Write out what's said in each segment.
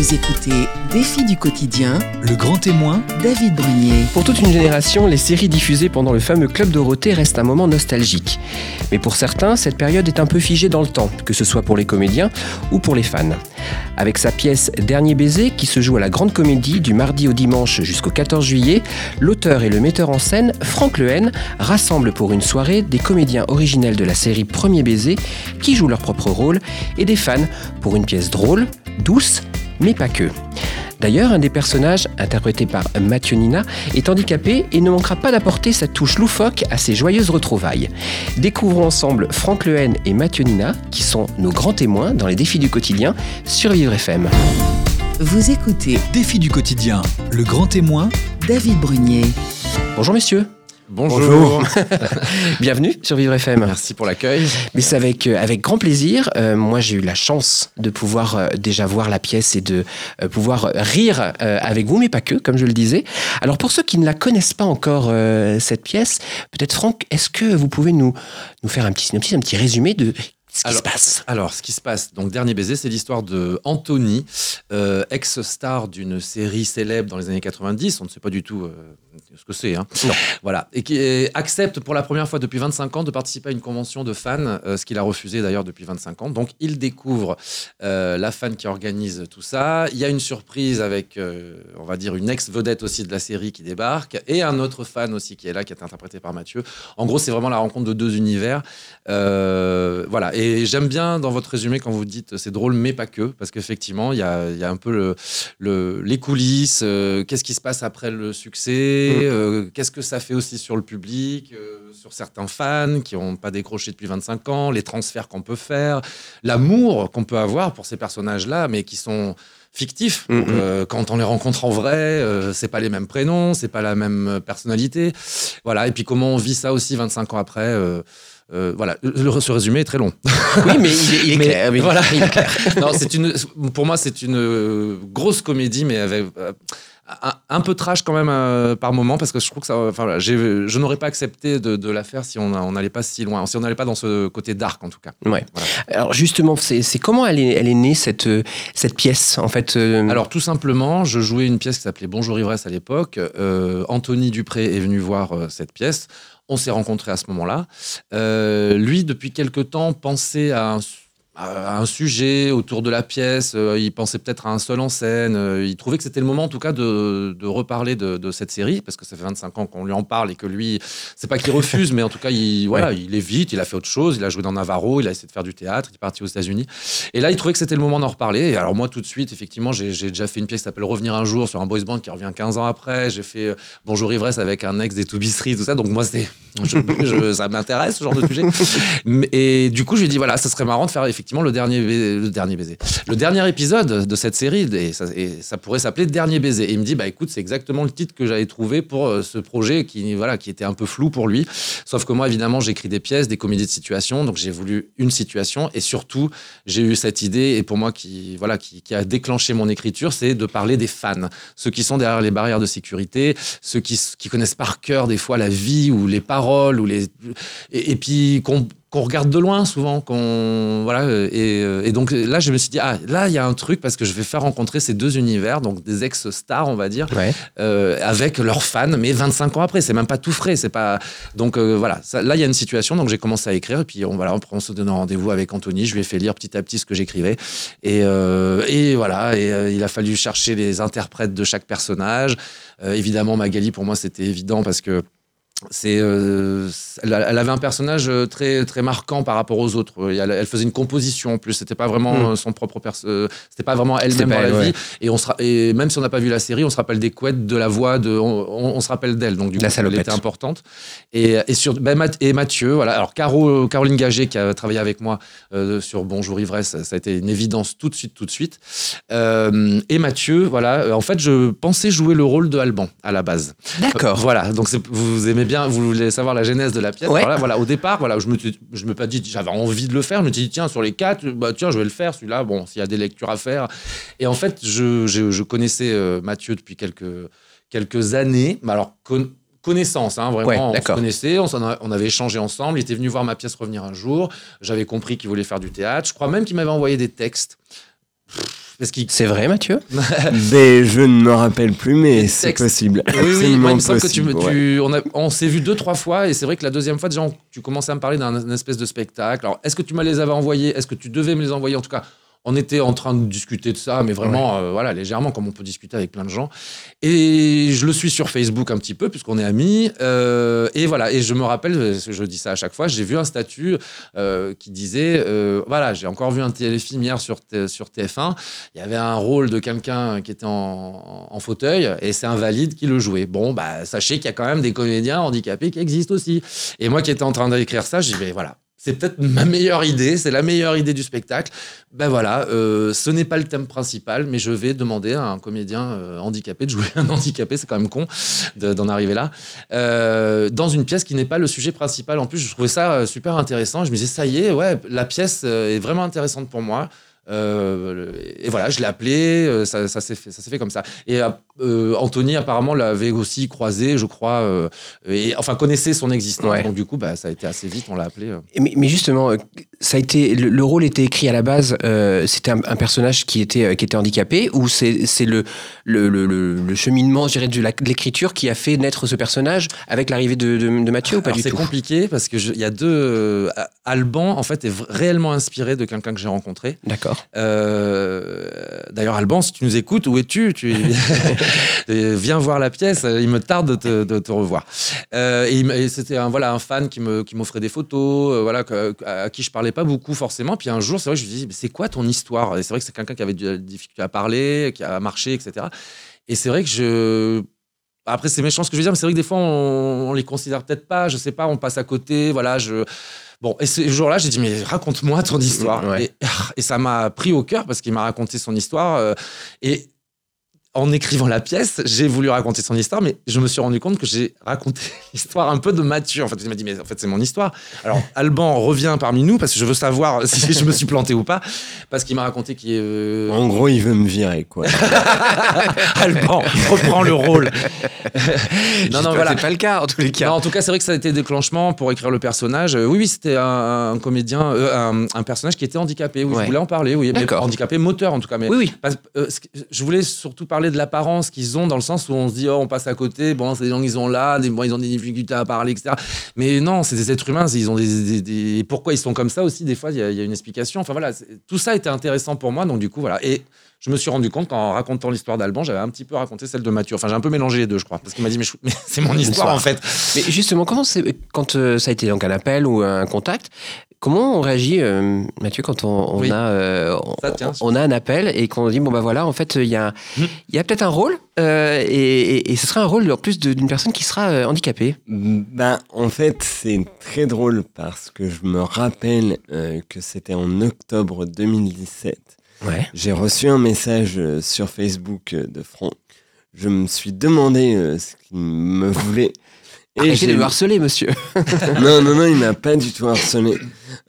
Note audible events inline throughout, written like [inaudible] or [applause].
Vous écoutez Défi du quotidien, Le grand témoin, David Brunier. Pour toute une génération, les séries diffusées pendant le fameux Club Dorothée restent un moment nostalgique. Mais pour certains, cette période est un peu figée dans le temps, que ce soit pour les comédiens ou pour les fans. Avec sa pièce Dernier baiser, qui se joue à la Grande Comédie du mardi au dimanche jusqu'au 14 juillet, l'auteur et le metteur en scène, Franck Lehen, rassemblent pour une soirée des comédiens originels de la série Premier baiser qui jouent leur propre rôle et des fans pour une pièce drôle, douce, mais pas que. D'ailleurs, un des personnages, interprété par Mathieu Nina, est handicapé et ne manquera pas d'apporter sa touche loufoque à ces joyeuses retrouvailles. Découvrons ensemble Franck Lehen et Mathieu Nina, qui sont nos grands témoins dans les défis du quotidien sur Vivre FM. Vous écoutez défi du quotidien, le grand témoin, David Brunier. Bonjour messieurs, Bonjour. [laughs] bienvenue sur Vivre FM. Merci pour l'accueil. Mais c'est avec, euh, avec grand plaisir. Euh, moi, j'ai eu la chance de pouvoir euh, déjà voir la pièce et de euh, pouvoir rire avec vous, mais pas que, comme je le disais. Alors, pour ceux qui ne la connaissent pas encore, cette pièce, peut-être, Franck, est-ce que vous pouvez nous, nous faire un petit synopsis, un petit résumé de ce qui Alors- se passe? Alors, ce qui se passe, donc Dernier baiser, c'est l'histoire de Anthony, euh, ex-star d'une série célèbre dans les années 90. On ne sait pas du tout euh, ce que c'est. Hein. Voilà. Et qui euh, accepte pour la première fois depuis 25 ans de participer à une convention de fans, euh, ce qu'il a refusé d'ailleurs depuis 25 ans. Donc, il découvre euh, la fan qui organise tout ça. Il y a une surprise avec, on va dire, une ex-vedette aussi de la série qui débarque et un autre fan aussi qui est là, qui est interprété par Mathieu. En gros, c'est vraiment la rencontre de deux univers. Voilà, et j'aime bien dans votre résumé quand vous dites c'est drôle, mais pas que, parce qu'effectivement, il y a, y a un peu le, le- les coulisses, qu'est-ce qui se passe après le succès, Mm. Euh, qu'est-ce que ça fait aussi sur le public, euh, sur certains fans qui n'ont pas décroché depuis 25 ans, les transferts qu'on peut faire, l'amour qu'on peut avoir pour ces personnages-là, mais qui sont fictifs. Mm, mm. Euh, quand on les rencontre en vrai, c'est pas les mêmes prénoms, c'est pas la même personnalité. Voilà, et puis comment on vit ça aussi 25 ans après. euh, voilà, le, ce résumé est très long. Oui, mais il est, il est [laughs] Mais clair. oui. voilà. Il est clair. non, c'est une, pour moi, c'est une grosse comédie, mais avec un, un peu trash quand même euh, par moment, parce que je trouve que ça, enfin, voilà, je n'aurais pas accepté de, de la faire si on on n'allait pas si loin, si on n'allait pas dans ce côté dark en tout cas. Ouais. Voilà. Alors, justement, c'est comment elle est, elle est née, cette, cette pièce, en fait euh, Alors tout simplement, je jouais une pièce qui s'appelait Bonjour Ivresse à l'époque. Euh, Anthony Dupré est venu voir cette pièce. On s'est rencontrés à ce moment-là. Lui, depuis quelque temps, pensait à un, à un sujet autour de la pièce. Euh, il pensait peut-être à un seul en scène. Euh, il trouvait que c'était le moment, en tout cas, de, de reparler de, de cette série, parce que ça fait 25 ans qu'on lui en parle et que lui, c'est pas qu'il refuse, mais en tout cas, il, [laughs] voilà, il évite. Il a fait autre chose. Il a joué dans Navarro. Il a essayé de faire du théâtre. Il est parti aux États-Unis. Et là, il trouvait que c'était le moment d'en reparler. Et alors, moi, tout de suite, effectivement, j'ai j'ai déjà fait une pièce qui s'appelle Revenir un jour sur un boys band qui revient 15 ans après. J'ai fait euh, Bonjour Ivresse avec un ex des Toubisseries, tout ça. Donc, moi, je- je- ça m'intéresse, ce genre de sujet. [laughs] Et du coup, je lui ai dit, voilà, ça serait marrant de faire effectivement le dernier, le dernier baiser. Le dernier épisode de cette série, et ça, pourrait s'appeler Dernier baiser. Il me dit, bah écoute, c'est exactement le titre que j'avais trouvé pour euh, ce projet qui, voilà, qui était un peu flou pour lui. Sauf que moi, évidemment, j'écris des pièces, des comédies de situation, donc j'ai voulu une situation et surtout, j'ai eu cette idée et pour moi qui voilà qui, a déclenché mon écriture, c'est de parler des fans, ceux qui sont derrière les barrières de sécurité, ceux qui, qui connaissent par cœur des fois la vie ou les paroles ou les et, et puis qu'on qu'on regarde de loin souvent qu'on voilà euh, et, euh, et donc là je me suis dit ah là il y a un truc parce que je vais faire rencontrer ces deux univers donc des ex stars on va dire Ouais. euh, avec leurs fans, mais 25 ans après, c'est même pas tout frais, c'est pas. Donc euh, voilà, ça- là il y a une situation, donc j'ai commencé à écrire, et puis on, voilà, on, se donne rendez-vous avec Anthony, je lui ai fait lire petit à petit ce que j'écrivais, et, euh, et voilà, et euh, il a fallu chercher les interprètes de chaque personnage. Euh, évidemment, Magali pour moi c'était évident parce que c'est euh, elle elle avait un personnage euh, très très marquant par rapport aux autres. Elle, elle faisait une composition en plus. C'était pas vraiment Mm. euh, son propre euh, c'était pas vraiment elle-même dans la elle, ouais. vie. Et on sera et même si on n'a pas vu la série on se rappelle des couettes de la voix de on, on- on se rappelle d'elle. Donc du La coup elle salopette. était importante. Et, et sur ben, et Mathieu voilà. Alors Caro Caroline Gagé qui a travaillé avec moi euh, sur Bonjour Ivresse ça a été une évidence tout de suite tout de suite. Euh, et Mathieu voilà. En fait je pensais jouer le rôle de Alban à la base. D'accord. voilà, donc vous aimez bien, vous voulez savoir la genèse de la pièce. Ouais. Voilà, voilà, au départ, voilà, je me, suis- je me pas dit, j'avais envie de le faire, je me suis dit, tiens, sur les quatre, bah, tiens, je vais le faire, celui-là, bon, s'il y a des lectures à faire. Et en fait, je, je, je connaissais euh, Mathieu depuis quelques, quelques années, mais alors, con- connaissance, hein, vraiment, Ouais, on se connaissait, on, a- on avait échangé ensemble, il était venu voir ma pièce revenir un jour, j'avais compris qu'il voulait faire du théâtre, je crois même qu'il m'avait envoyé des textes. Pff, Parce qu'il C'est vrai, Mathieu [laughs] Ben, je ne me rappelle plus, mais c'est possible. Oui, oui, moi, Absolument il me semble que tu, possible, me- ouais. tu- on, a- on s'est vu deux, trois fois, et c'est vrai que la deuxième fois, déjà, on- tu commençais à me parler d'un un espèce de spectacle. Alors, est-ce que tu me les avais envoyés? Est-ce que tu devais me les envoyer? En tout cas, on était en train de discuter de ça, mais vraiment, euh, voilà, légèrement, comme on peut discuter avec plein de gens. Et je le suis sur Facebook un petit peu, puisqu'on est amis. euh, et voilà, et je me rappelle, je dis ça à chaque fois, j'ai vu un statut euh, qui disait, euh, voilà, j'ai encore vu un téléfilm hier sur, T- sur TF1, il y avait un rôle de quelqu'un qui était en, en fauteuil, et c'est un valide qui le jouait. Bon, bah, sachez qu'il y a quand même des comédiens handicapés qui existent aussi. Et moi qui étais en train d'écrire ça, j'ai dit, voilà, c'est peut-être ma meilleure idée, c'est la meilleure idée du spectacle. Ben voilà, euh, ce n'est pas le thème principal, mais je vais demander à un comédien euh, handicapé de jouer [laughs] un handicapé, c'est quand même con de- d'en arriver là, euh, dans une pièce qui n'est pas le sujet principal. En plus, je trouvais ça super intéressant. Je me disais, ça y est, ouais, la pièce est vraiment intéressante pour moi. Et voilà, je l'ai appelé, ça, ça s'est fait, ça s'est fait comme ça. Et euh, Anthony apparemment l'avait aussi croisé, je crois, euh, et enfin connaissait son existence. Ouais. Donc du coup, bah, ça a été assez vite, on l'a appelé. euh. Mais, mais justement, euh, ça a été le, le rôle était écrit à la base. c'était un, un personnage qui était qui était handicapé ou c'est c'est le le, le, le- cheminement, je dirais, de l'écriture qui a fait naître ce personnage avec l'arrivée de, de, de Mathieu ou pas Alors, du c'est tout? compliqué parce que il y a deux. Alban en fait est réellement inspiré de quelqu'un que j'ai rencontré. D'accord. D'ailleurs, Alban, si tu nous écoutes, où es-tu? Tu [laughs] viens voir la pièce. Il me tarde de te, de te revoir. Euh, et c'était un voilà un fan qui me qui m'offrait des photos, euh, voilà que- à, qui je parlais pas beaucoup forcément. Puis un jour, c'est vrai, je lui dis, mais c'est quoi ton histoire? Et c'est vrai que c'est quelqu'un qui avait de la difficulté à parler, qui a marché, etc. Et c'est vrai que je après, c'est méchant ce que je veux dire, mais c'est vrai que des fois, on, on les considère peut-être pas, je sais pas, on passe à côté, voilà, je... Bon, et ce jour-là, j'ai dit, mais raconte-moi ton histoire. Ouais. Et, et ça m'a pris au cœur parce qu'il m'a raconté son histoire. euh, et en écrivant la pièce, j'ai voulu raconter son histoire, mais je me suis rendu compte que j'ai raconté [laughs] l'histoire un peu de Mathieu. En fait, il m'a dit, mais en fait, c'est mon histoire. Alors, [laughs] Alban revient parmi nous parce que je veux savoir [laughs] si je me suis planté ou pas, parce qu'il m'a raconté qu'il est... euh, En gros, il veut me virer, quoi. Alban reprend le rôle. non, non, voilà. C'est pas le cas en tous les cas. Non, en tout cas, c'est vrai que ça a été déclenchement pour écrire le personnage. Euh, oui, oui, c'était un, un comédien, euh, un, un personnage qui était handicapé. Oui, Ouais. je voulais en parler. Oui, mais handicapé moteur en tout cas. Mais Oui, oui. parce- euh, je voulais surtout parler de l'apparence qu'ils ont dans le sens où on se dit oh on passe à côté. Bon, c'est des gens qui sont là, des, bon, ils ont des difficultés à parler, etc. Mais non, c'est des êtres humains. Ils ont des, des- pourquoi ils sont comme ça aussi. Des fois, il y, y a une explication. Enfin voilà, tout ça était intéressant pour moi. Donc du coup, voilà. Et je me suis rendu compte qu'en racontant l'histoire d'Alban, j'avais un petit peu raconté celle de Mathieu. Enfin, j'ai un peu mélangé les deux, je crois, parce qu'il m'a dit mais, je- mais c'est mon histoire Histoire. en fait. Mais justement, comment c'est quand euh, ça a été donc un appel ou un contact Comment on réagit, euh, Mathieu, quand on, on Oui. a euh, on, Ça, tiens, on a un appel et qu'on dit bon bah voilà en fait il y a y a peut-être un rôle euh, et, et- et ce sera un rôle en plus d'une personne qui sera euh, handicapée. Ben, en fait, c'est très drôle parce que je me rappelle euh, que c'était en octobre 2017. Ouais. J'ai reçu un message euh, sur Facebook euh, de Franck. Je me suis demandé euh, ce qu'il me voulait. Arrêtez j'ai de me harceler, monsieur. [laughs] non, non, non, il m'a pas du tout harcelé.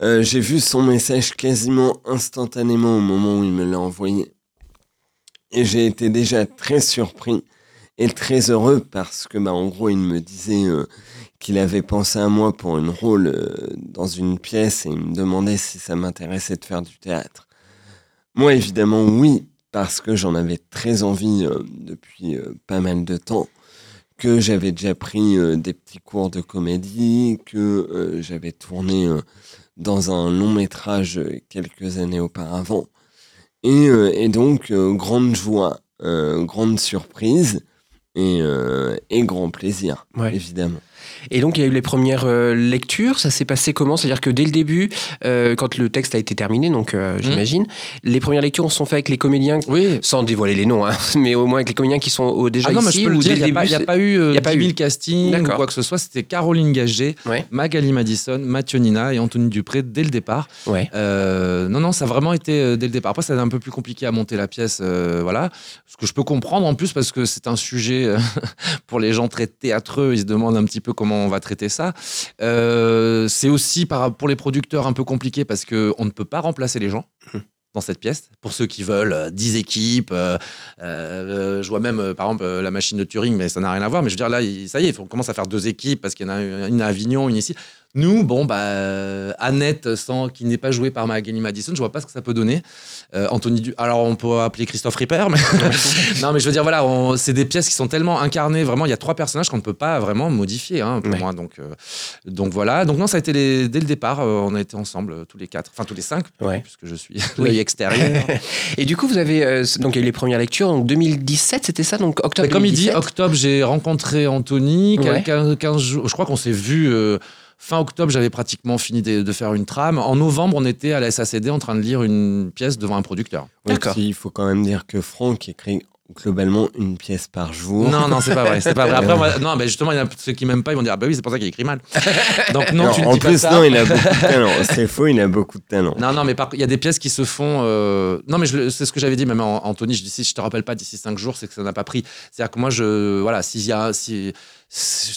Euh, j'ai vu son message quasiment instantanément au moment où il me l'a envoyé. Et j'ai été déjà très surpris et très heureux parce que, bah, en gros, il me disait euh, qu'il avait pensé à moi pour une rôle euh, dans une pièce et il me demandait si ça m'intéressait de faire du théâtre. Moi, évidemment, oui, parce que j'en avais très envie euh, depuis euh, pas mal de temps que j'avais déjà pris euh, des petits cours de comédie, que j'avais tourné dans un long métrage quelques années auparavant. Et, et donc, grande joie, grande surprise et, et grand plaisir, Ouais. évidemment. Et donc, il y a eu les premières euh, lectures. Ça s'est passé comment? C'est-à-dire que dès le début, euh, quand le texte a été terminé, donc euh, j'imagine, les premières lectures sont faites avec les comédiens, Oui. sans dévoiler les noms, hein, [laughs] mais au moins avec les comédiens qui sont au- déjà Ah non, mais ici je peux le ou dire, dès il n'y a, a pas eu y a pas 10 000 eu. castings ou quoi que ce soit. C'était Caroline Gagé, Ouais. Magali Madison, Mathieu Nina et Anthony Dupré dès le départ. Ouais. Non, non, ça a vraiment été dès le départ. Après, ça a été un peu plus compliqué à monter la pièce, voilà. Ce que je peux comprendre en plus parce que c'est un sujet [laughs] pour les gens très théâtreux. Ils se demandent un petit peu comment on va traiter ça. Euh, c'est aussi par, pour les producteurs un peu compliqué parce que on ne peut pas remplacer les gens. Dans cette pièce, pour ceux qui veulent euh, 10 équipes, euh, euh, je vois même euh, par exemple euh, la machine de Turing, mais ça n'a rien à voir. Mais je veux dire, là, il- ça y est, on commence à faire deux équipes parce qu'il y en a une à Avignon, une ici. Nous, bon, bah, euh, Annette, sans, qui n'est pas jouée par Magali Madison, je vois pas ce que ça peut donner. Euh, Anthony Du- Alors, on peut appeler Christophe Ripper, mais. [laughs] non, mais je veux dire, voilà, on- c'est des pièces qui sont tellement incarnées. Vraiment, il y a trois personnages qu'on ne peut pas vraiment modifier, hein, pour Ouais. moi. Donc, euh, donc voilà. Donc, non, ça a été les- dès le départ, euh, on a été ensemble, tous les quatre. Enfin, tous les cinq, Ouais. puisque je suis l'œil extérieur. [laughs] Et du coup, vous avez donc il y a eu les premières lectures en 2017, c'était ça donc octobre. Mais comme il dit, 2017. octobre, j'ai rencontré Anthony. Ouais. 15, 15 jours, je crois qu'on s'est vu. Euh, fin octobre, j'avais pratiquement fini de, de faire une trame. En novembre, on était à la SACD en train de lire une pièce devant un producteur. Oui, D'accord. Il faut quand même dire que Franck écrit globalement une pièce par jour. Non, non, c'est pas vrai. C'est pas vrai. Après, [laughs] moi- non, mais justement, il y a ceux qui m'aiment pas, ils vont dire, ah bah oui, c'est pour ça qu'il écrit mal. [laughs] Donc non, Non, tu ne en dis pas plus, ça. non, il a beaucoup de talent. C'est faux, il a beaucoup de talent. Non, non, mais par- il y a des pièces qui se font. euh, Non, mais je c'est ce que j'avais dit même Anthony. Je dis si je te rappelle pas d'ici cinq jours, c'est que ça n'a pas pris. C'est-à-dire que moi, je voilà, s'il y a, si-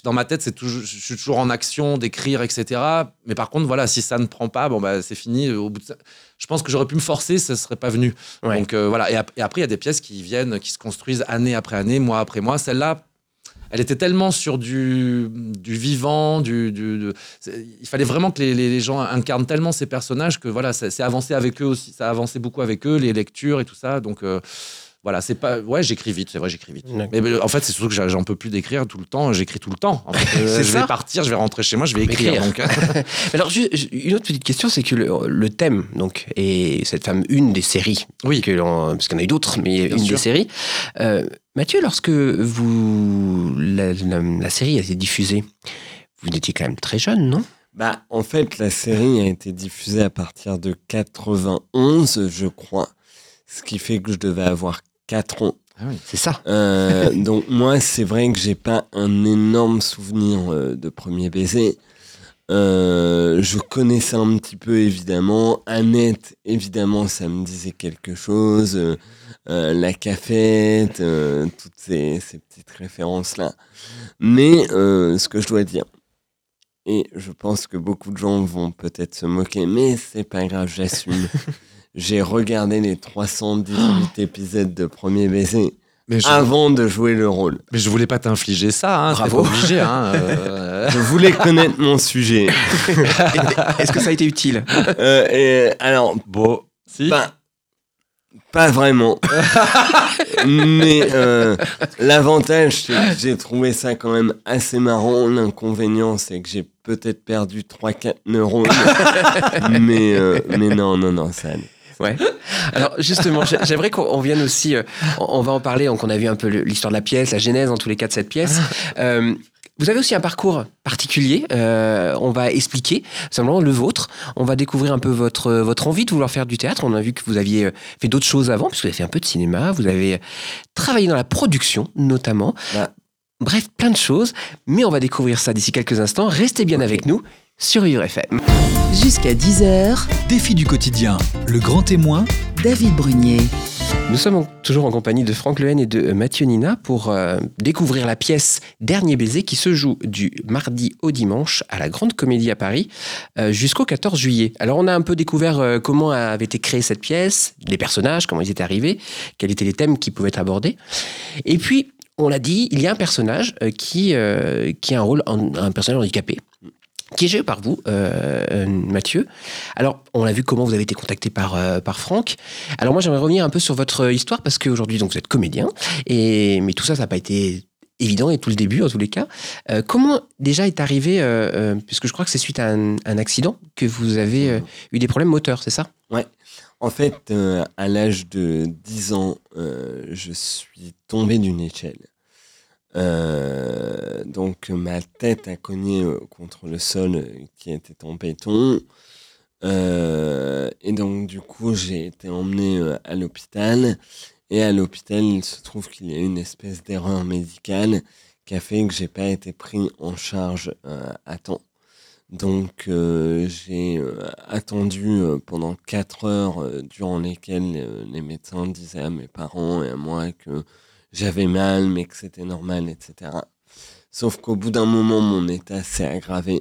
dans ma tête, c'est toujours, je suis toujours en action, d'écrire, etc. Mais par contre, voilà, si ça ne prend pas, bon bah c'est fini. Au bout de ça- je pense que j'aurais pu me forcer, ça serait pas venu. Ouais. Donc euh, voilà. Et, ap- et après, il y a des pièces qui viennent, qui se construisent année après année, mois après mois. Celle-là. Elle était tellement sur du, du vivant, du, du- de- c'est- il fallait vraiment que les, les- les gens incarnent tellement ces personnages que voilà, c'est avancé avec eux aussi, ça a avancé beaucoup avec eux, les lectures et tout ça. Donc euh, voilà, c'est pas, ouais, j'écris vite, c'est vrai, j'écris vite. Mais, mais en fait, c'est surtout que j'en- peux plus d'écrire tout le temps. J'écris tout le temps. En fait, [laughs] Euh, je vais partir, je vais rentrer chez moi, je vais écrire. Écrire. Donc, [laughs] euh, Alors une autre petite question, c'est que le, le thème donc est cette femme une des séries. Oui. Que parce qu'il y en a eu d'autres, mais Bien une sûr. des séries. Euh, Mathieu, lorsque vous la, la- la série a été diffusée, vous étiez quand même très jeune, non? Bah, en fait, la série a été diffusée à partir de 91, je crois. Ce qui fait que je devais avoir 4 ans. C'est ça. Euh, [laughs] donc moi, c'est vrai que j'ai pas un énorme souvenir euh, de premier baiser. Euh, je connaissais un petit peu évidemment. Annette, évidemment, ça me disait quelque chose. Euh, la cafette, toutes ces, ces petites références-là. Mais ce que je dois dire, et je pense que beaucoup de gens vont peut-être se moquer, mais c'est pas grave, j'assume. [laughs] J'ai regardé les 318 épisodes de Premier Baiser mais, je, avant de jouer le rôle. mais je voulais pas t'infliger ça. Hein, Bravo. Pas obligé. Hein, euh, [laughs] Je voulais connaître mon sujet. [laughs] Est-ce que ça a été utile? Euh, et, alors, bon, si. pas, pas vraiment. [laughs] Mais euh, l'avantage, c'est que j'ai trouvé ça quand même assez marrant. L'inconvénient, c'est que j'ai peut-être perdu 3-4 neurones. mais, euh, mais non, non, non, ça allait. Ouais. [laughs] Alors justement, j'ai- j'aimerais qu'on on vienne aussi, euh, on va en parler, donc on a vu un peu l'histoire de la pièce, la genèse en tous les cas de cette pièce. Euh, vous avez aussi un parcours particulier, euh, on va expliquer simplement le vôtre, on va découvrir un peu votre, votre envie de vouloir faire du théâtre, on a vu que vous aviez fait d'autres choses avant, puisque vous avez fait un peu de cinéma, vous avez travaillé dans la production notamment, Ouais. bref, plein de choses, mais on va découvrir ça d'ici quelques instants, restez bien avec nous sur Vivre FM. Jusqu'à 10h, Défi du quotidien, le grand témoin, David Brunier. Nous sommes en- toujours en compagnie de Franck Lehen et de euh, Mathieu Nina pour euh, découvrir la pièce Dernier baiser qui se joue du mardi au dimanche à la Grande Comédie à Paris euh, jusqu'au 14 juillet. Alors on a un peu découvert euh, comment avait été créée cette pièce, les personnages, comment ils étaient arrivés, quels étaient les thèmes qui pouvaient être abordés. Et puis, on l'a dit, il y a un personnage euh, qui, euh, qui a un rôle, un personnage handicapé joué par vous, euh, euh, Mathieu. Alors, on a vu comment vous avez été contacté par, euh, par Franck. Alors moi, j'aimerais revenir un peu sur votre histoire parce qu'aujourd'hui, vous êtes comédien, et mais tout ça, ça n'a pas été évident et tout le début en tous les cas. Comment déjà est arrivé, puisque je crois que c'est suite à un, accident que vous avez eu des problèmes moteurs, c'est ça? En fait, à l'âge de 10 ans, je suis tombé d'une échelle. Euh, donc ma tête a cogné euh, contre le sol qui était en béton. Euh, et donc du coup, j'ai été emmené à l'hôpital. Et à l'hôpital, il se trouve qu'il y a une espèce d'erreur médicale qui a fait que j'ai pas été pris en charge à temps. Donc j'ai attendu pendant 4 heures durant lesquelles les médecins disaient à mes parents et à moi que j'avais mal mais que c'était normal, etc. Sauf qu'au bout d'un moment, mon état s'est aggravé.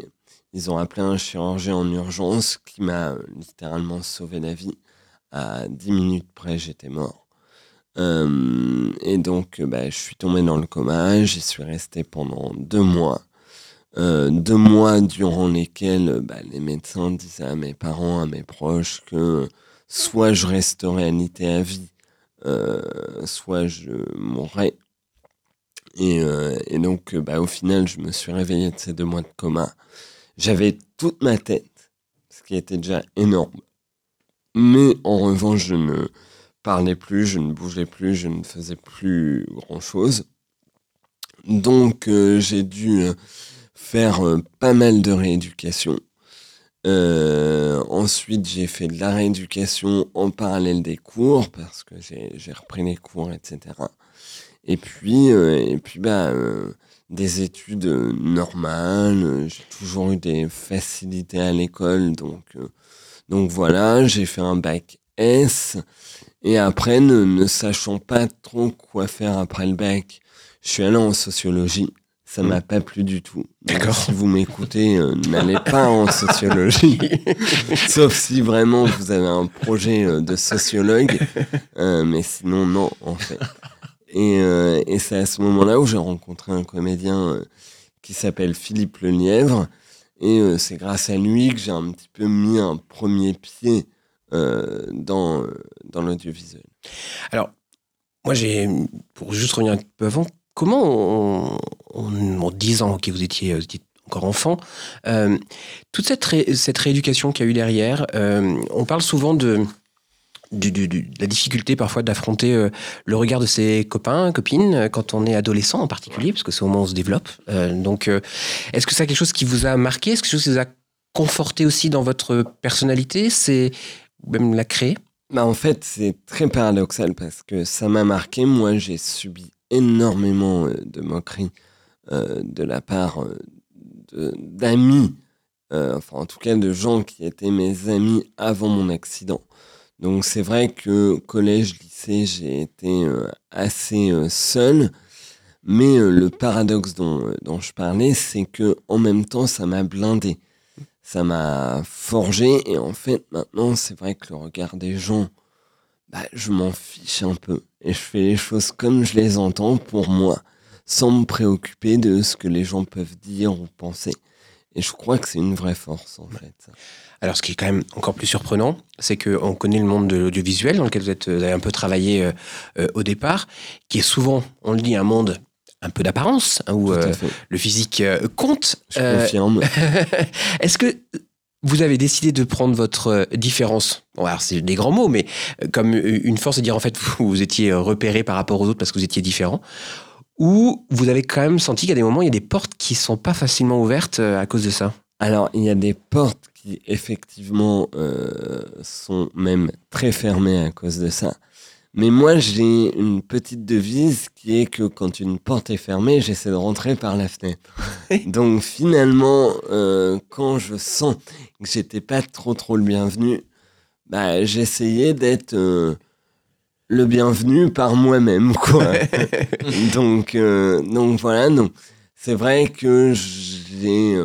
Ils ont appelé un chirurgien en urgence qui m'a littéralement sauvé la vie. À 10 minutes près, j'étais mort. Euh, et donc, bah, je suis tombé dans le coma. J'y suis resté pendant deux mois. euh, deux mois durant lesquels bah, les médecins disaient à mes parents, à mes proches que soit je resterais alité à vie, soit je mourrais. Et, euh, donc, bah, au final, je me suis réveillé de ces deux mois de coma. J'avais toute ma tête, ce qui était déjà énorme. Mais en revanche, je ne parlais plus, je ne bougeais plus, je ne faisais plus grand-chose. Donc, euh, j'ai dû euh, faire euh, pas mal de rééducation. Euh, ensuite, j'ai fait de la rééducation en parallèle des cours parce que j'ai repris les cours, etc. Et puis, euh, et puis bah, euh, des études euh, normales. J'ai toujours eu des facilités à l'école, donc, euh, donc voilà, j'ai fait un bac S. Et après, ne, ne sachant pas trop quoi faire après le bac, je suis allé en sociologie. Ça m'a pas plu du tout. D'accord. Si vous m'écoutez, euh, n'allez pas en sociologie. [laughs] Sauf si vraiment vous avez un projet euh, de sociologue. [laughs] Euh, mais sinon, non, en fait. Et, et c'est à ce moment-là où j'ai rencontré un comédien qui s'appelle Philippe Lelièvre. Et c'est grâce à lui que j'ai un petit peu mis un premier pied dans, dans l'audiovisuel. Moi, j'ai, pour juste revenir un peu avant, comment, en, en, en 10 ans, ok, vous étiez, étiez encore enfant, euh, toute cette, cette rééducation qu'il y a eu derrière, euh, on parle souvent de, la difficulté parfois d'affronter euh, le regard de ses copains, copines, euh, quand on est adolescent en particulier, parce que c'est au moment où on se développe. Euh, donc, euh, est-ce que c'est quelque chose qui vous a marqué? Est-ce que quelque chose qui vous a conforté aussi dans votre personnalité? C'est même la créer Bah, en fait, c'est très paradoxal parce que ça m'a marqué. Moi, j'ai subi énormément euh, de moqueries euh, de la part euh, d'amis, euh, enfin en tout cas de gens qui étaient mes amis avant mon accident. Donc c'est vrai que collège, lycée, j'ai été euh, assez euh, seul. Mais euh, le paradoxe dont, euh, dont je parlais, c'est que en même temps, ça m'a blindé ça m'a forgé et en fait maintenant c'est vrai que le regard des gens bah, je m'en fiche un peu et je fais les choses comme je les entends pour moi sans me préoccuper de ce que les gens peuvent dire ou penser et je crois que c'est une vraie force en fait. Alors, ce qui est quand même encore plus surprenant, c'est qu'on connaît le monde de l'audiovisuel dans lequel vous, êtes, vous avez un peu travaillé euh, euh, au départ, qui est souvent, on le dit, un monde un peu d'apparence, hein, où euh, le physique euh, compte. je Euh, confirme [laughs] Est-ce que vous avez décidé de prendre votre euh, différence? Bon, alors c'est des grands mots, mais euh, comme euh, une force de dire en fait vous, [laughs] vous étiez euh, repéré par rapport aux autres parce que vous étiez différent, ou vous avez quand même senti qu'à des moments il y a des portes qui sont pas facilement ouvertes euh, à cause de ça Alors, il y a des portes qui, effectivement, euh, sont même très fermées à cause de ça. Mais moi, j'ai une petite devise qui est que quand une porte est fermée, j'essaie de rentrer par la fenêtre. [laughs] Donc, finalement, euh, quand je sens que j'étais pas trop, trop le bienvenu, bah, j'essayais d'être euh, le bienvenu par moi-même, quoi. [laughs] donc, euh, donc, voilà, donc, c'est vrai que j'ai...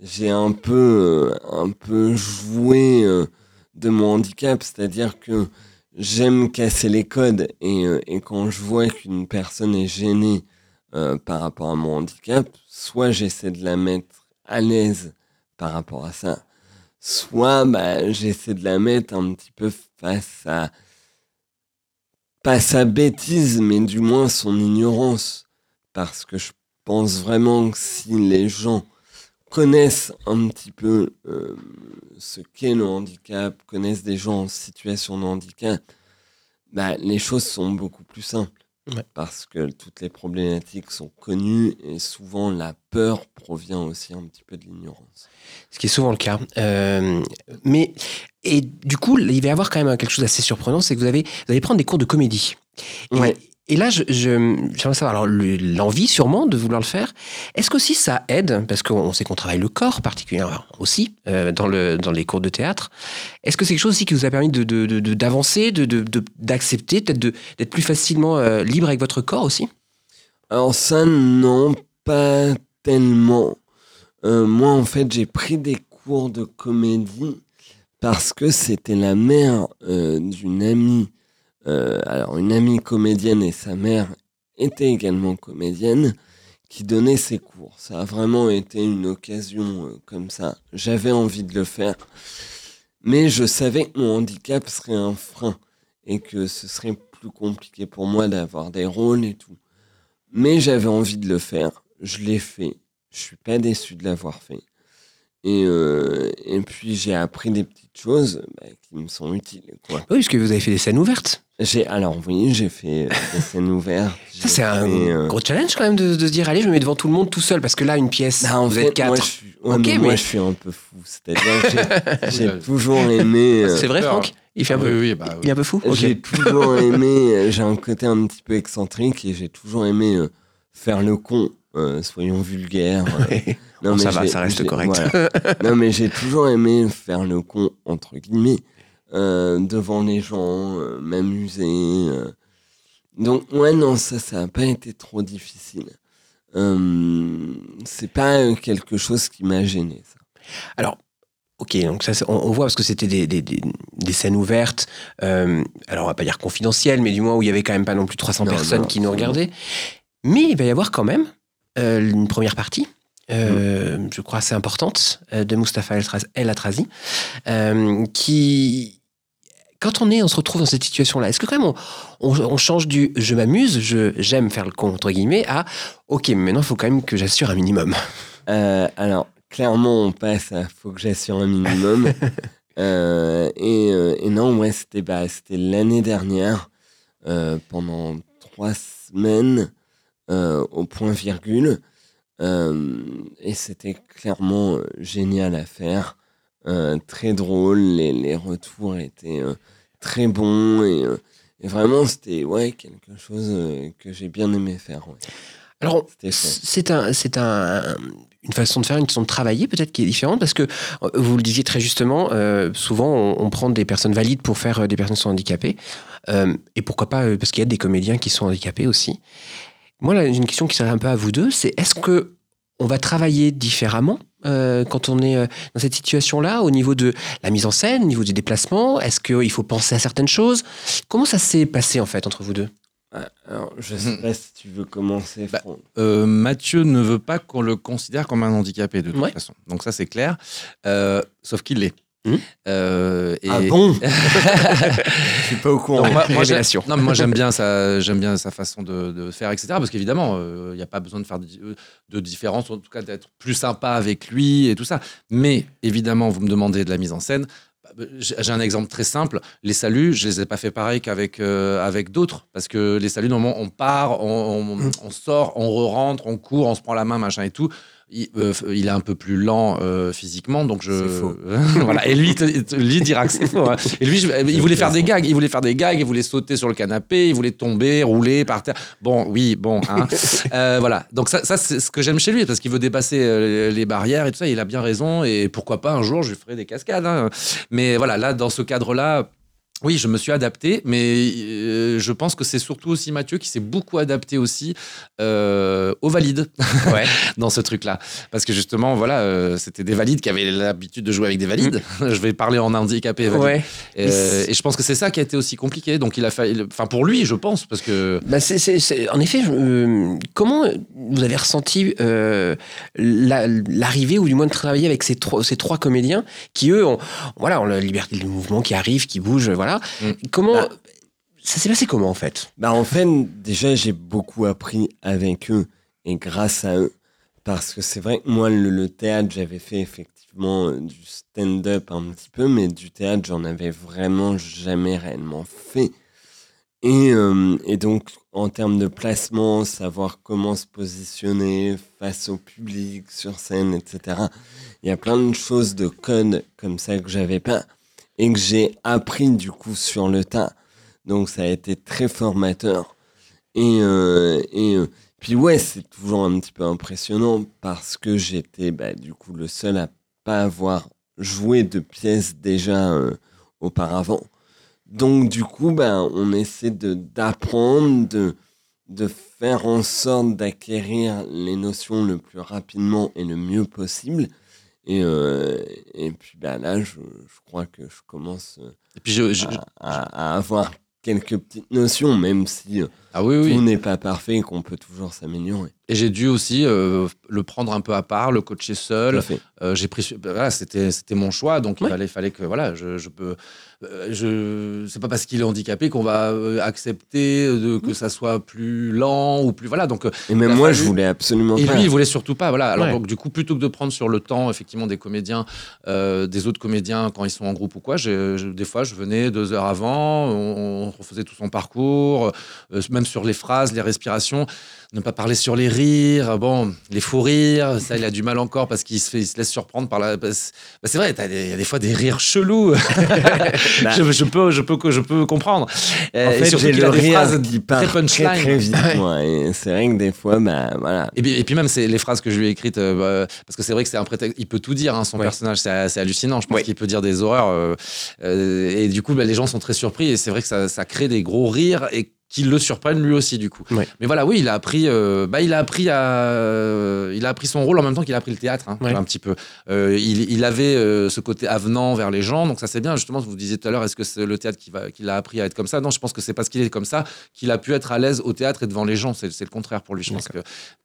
j'ai un peu, un peu joué euh, de mon handicap, c'est-à-dire que j'aime casser les codes et, euh, et quand je vois qu'une personne est gênée euh, par rapport à mon handicap, soit j'essaie de la mettre à l'aise par rapport à ça, soit bah, j'essaie de la mettre un petit peu face à pas sa bêtise, mais du moins son ignorance, parce que je pense vraiment que si les gens connaissent un petit peu euh, ce qu'est le handicap, connaissent des gens en situation de handicap, bah, les choses sont beaucoup plus simples. Ouais. Parce que toutes les problématiques sont connues et souvent la peur provient aussi un petit peu de l'ignorance. Ce qui est souvent le cas. Euh, mais, et du coup, il va y avoir quand même quelque chose d'assez surprenant, c'est que vous, avez, vous allez prendre des cours de comédie. Ouais. et là, je, j'aimerais savoir, l'envie sûrement de vouloir le faire, est-ce qu'aussi ça aide, parce qu'on sait qu'on travaille le corps particulièrement aussi euh, dans, le, dans les cours de théâtre, est-ce que c'est quelque chose aussi qui vous a permis d'avancer, d'accepter, peut-être d'être plus facilement euh, libre avec votre corps aussi? Alors ça, non, pas tellement. Euh, moi, en fait, j'ai pris des cours de comédie parce que c'était la mère d'une amie. Euh, alors, une amie comédienne et sa mère étaient également comédienne qui donnait ses cours. Ça a vraiment été une occasion euh, comme ça. J'avais envie de le faire, mais je savais que mon handicap serait un frein et que ce serait plus compliqué pour moi d'avoir des rôles et tout. Mais j'avais envie de le faire. Je l'ai fait. Je suis pas déçu de l'avoir fait. Et, euh, et puis j'ai appris des petites choses bah, qui me sont utiles. Quoi. Oui, puisque vous avez fait des scènes ouvertes. J'ai alors oui, j'ai fait euh, des scènes [laughs] ouvertes. Ça, c'est un euh, gros challenge quand même de, de se dire allez, je me mets devant tout le monde tout seul parce que là, une pièce, bah, en vous fait, êtes quatre. Moi, je suis, ouais, mais moi, je suis un peu fou. C'est-à-dire que j'ai- [laughs] toujours aimé. euh, c'est vrai. Franck? Il fait un peu, oui, bah, oui. il est un peu fou? J'ai toujours [laughs] aimé. J'ai un côté un petit peu excentrique et j'ai toujours aimé euh, faire le con. Euh, soyons vulgaires. euh, Bon, ça va, ça reste correct. voilà. [laughs] non, mais j'ai toujours aimé faire le con, entre guillemets, euh, devant les gens, euh, m'amuser. Donc, ouais, non, ça, ça n'a pas été trop difficile. Euh, c'est pas quelque chose qui m'a gêné, ça. Ok, donc ça, on, on voit parce que c'était des, des, des, des scènes ouvertes, euh, alors on va pas dire confidentielles, mais du moins où il y avait quand même pas non plus 300 Non, personnes non, qui nous regardaient. Mais il va y avoir quand même une première partie, euh, Mm. je crois assez importante, euh, de Mustapha El, Traz- El Atrazi, euh, qui, quand on est, on se retrouve dans cette situation-là, est-ce que quand même on, on- on change du je m'amuse, je j'aime faire le con entre guillemets à ok, mais maintenant il faut quand même que j'assure un minimum. [laughs] Euh, alors, clairement, on passe à faut que j'assure un minimum. [laughs] Euh, et, euh, et non, ouais, c'était bah, c'était l'année dernière, euh, pendant trois semaines, euh, au point virgule. Euh, et c'était clairement euh, génial à faire. Euh, très drôle, les, les retours étaient euh, très bons. Et, euh, et vraiment, c'était ouais, quelque chose euh, que j'ai bien aimé faire. ouais. Alors. C'est un, c'est un, une façon de faire, une façon de travailler peut-être qui est différente parce que euh, vous le disiez très justement, euh, souvent on, on prend des personnes valides pour faire euh, des personnes qui sont handicapées Euh, et pourquoi pas euh, parce qu'il y a des comédiens qui sont handicapés aussi. Moi, là, j'ai une question qui serait un peu à vous deux, c'est est-ce que on va travailler différemment euh, quand on est euh, dans cette situation-là, au niveau de la mise en scène, au niveau du déplacement Est-ce qu'il faut penser à certaines choses? Comment ça s'est passé en fait entre vous deux? Ah, Alors, je sais pas si tu veux commencer, Bah. Euh, Mathieu ne veut pas qu'on le considère comme un handicapé de toute Ouais. façon. Donc ça c'est clair. Euh, sauf qu'il l'est. Euh, et- Ah bon [laughs] Je suis pas au courant. Moi, moi, j'aime- Révélation. non, mais moi j'aime bien sa, j'aime bien sa façon de, de faire, etc. Parce qu'évidemment, il n'y a pas besoin de faire de, de différence, en tout cas d'être plus sympa avec lui et tout ça. Mais évidemment, vous me demandez de la mise en scène. Bah, J'ai j'ai un exemple très simple. Les saluts, je les ai pas fait pareil qu'avec euh, avec d'autres, parce que les saluts, normalement, on part, on, on- on sort, on re-rentre, on court, on se prend la main, machin et tout. Il, euh, il est un peu plus lent euh, physiquement, donc je. Faux. [laughs] voilà. Et lui, lui dira que c'est faux. hein. Et lui, je- il voulait faire des gags, il voulait faire des gags, il voulait sauter sur le canapé, il voulait tomber, rouler par terre. Bon, oui, bon. hein. [laughs] Euh, voilà. Donc ça, ça c'est ce que j'aime chez lui, parce qu'il veut dépasser euh, les barrières et tout ça. Il a bien raison. Et pourquoi pas un jour, je lui ferai des cascades. hein. Mais voilà, là, dans ce cadre-là. Oui, je me suis adapté, mais euh, je pense que c'est surtout aussi Mathieu qui s'est beaucoup adapté aussi euh, aux valides Ouais. [laughs] dans ce truc-là. Parce que justement, voilà, euh, c'était des valides qui avaient l'habitude de jouer avec des valides. [laughs] je vais parler en handicapé. Ouais. Et, euh, et je pense que c'est ça qui a été aussi compliqué. Donc il a fallu, enfin pour lui, je pense, parce que Bah, en effet, je- comment vous avez ressenti la- l'arrivée ou du moins de travailler avec ces trois, ces trois comédiens qui eux ont, voilà, ont la liberté de mouvement, qui arrivent, qui bougent, voilà. Mm. Comment Bah. ça s'est passé comment en fait? Bah, en fait, déjà, j'ai beaucoup appris avec eux et grâce à eux. Parce que c'est vrai que moi, le, le théâtre, j'avais fait effectivement euh, du stand-up un petit peu, mais du théâtre, j'en avais vraiment jamais réellement fait. Et, euh, et donc, en termes de placement, savoir comment se positionner face au public, sur scène, etc. Il y a plein de choses de code comme ça que j'avais pas et que j'ai appris du coup sur le tas. Donc, ça a été très formateur. Et, euh, et euh, puis, ouais, c'est toujours un petit peu impressionnant parce que j'étais bah, du coup le seul à pas avoir joué de pièces déjà euh, auparavant. Donc, du coup, bah, on essaie d'apprendre, de, de faire en sorte d'acquérir les notions le plus rapidement et le mieux possible. Et, euh, et puis bah, là, je, je crois que je commence et puis je, je- à, à avoir quelques petites notions, même si euh, ah oui oui. tout n'est pas parfait et qu'on peut toujours s'améliorer. Et j'ai dû aussi euh, le prendre un peu à part, le coacher seul. Euh, j'ai pris, voilà, c'était c'était mon choix, donc il fallait, fallait que voilà, je, je peux, euh, je, c'est pas parce qu'il est handicapé qu'on va accepter de, que ça soit plus lent ou plus voilà. Donc Et même moi, fallu- je voulais absolument et pas. lui, il voulait surtout pas. Voilà. Alors Ouais. donc du coup, plutôt que de prendre sur le temps effectivement des comédiens, euh, des autres comédiens quand ils sont en groupe ou quoi, j'ai- des fois je venais deux heures avant, on, on refaisait tout son parcours, euh, même sur les phrases, les respirations, ne pas parler sur les rires. Bon, les faux rires, ça il a du mal encore parce qu'il se fait, il se laisse surprendre par la. bah, c'est vrai, il y a des fois des rires chelous. [laughs] Bah. je, je peux, je peux, je peux comprendre. Euh, En et fait, j'ai le rire phrases qui part très très, très vite. Et c'est vrai que des fois, bah, voilà. Et puis, et puis même, c'est les phrases que je lui ai écrites, euh, bah, parce que c'est vrai que c'est un prétexte, il peut tout dire, hein, son Ouais. personnage, c'est c'est hallucinant, je pense Ouais. qu'il peut dire des horreurs, euh, euh, et du coup, bah, les gens sont très surpris, et c'est vrai que ça, ça crée des gros rires, et qu'ils le surprennent lui aussi, du coup. Ouais. Mais voilà, oui, il a appris, euh, bah, il a appris à, euh, il a appris son rôle en même temps qu'il a appris le théâtre, hein, Ouais. un petit peu. Euh, il, il avait ce côté avenant vers les gens, donc ça c'est bien. Justement, vous disiez tout à l'heure, est-ce que c'est le théâtre qui va, qui l'a appris à être comme ça? Non, je pense que c'est parce qu'il est comme ça qu'il a pu être à l'aise au théâtre et devant les gens. C'est c'est le contraire pour lui, je pense que.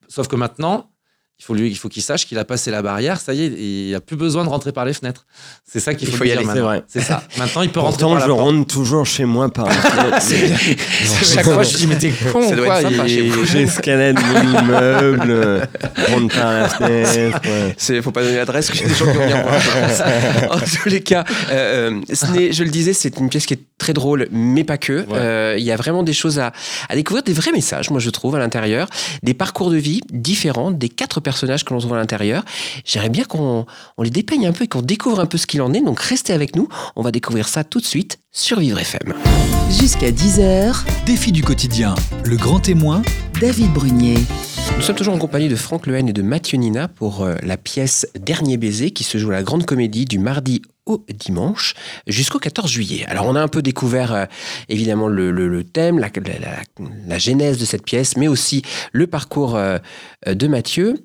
Sauf que maintenant, il faut lui, il faut qu'il sache qu'il a passé la barrière. Ça y est, il a plus besoin de rentrer par les fenêtres. C'est ça qu'il Il faut, faut lui y dire aller, c'est maintenant. C'est ça. Maintenant, il peut rentrer Pourtant, par la je porte. rentre toujours chez moi par la [laughs] fenêtre. Chaque fois, je dis mais t'es [laughs] con Ça doit quoi être sympa Il- chez vous. J'escalade mon immeuble, euh, rentre par la fenêtre. ouais. C'est, faut pas donner l'adresse, y a des gens qui vont venir voir. [laughs] en tous les cas, euh, euh, ce n'est- je le disais, c'est une pièce qui est très drôle, mais pas que. Euh, Il y a vraiment des choses à, à découvrir, des vrais messages, moi je trouve, à l'intérieur, des parcours de vie différents des quatre personnages que l'on trouve à l'intérieur. J'aimerais bien qu'on on les dépeigne un peu et qu'on découvre un peu ce qu'il en est. Donc restez avec nous, on va découvrir ça tout de suite sur Vivre FM. Jusqu'à 10h, Défi du quotidien, le grand témoin, David Brunier. Nous sommes toujours en compagnie de Franck Lehen et de Mathieu Nina pour euh, la pièce Dernier baiser qui se joue à la Grande Comédie du mardi au dimanche jusqu'au 14 juillet. Alors on a un peu découvert euh, évidemment le, le- le thème, la, la- la- la genèse de cette pièce, mais aussi le parcours euh, de Mathieu.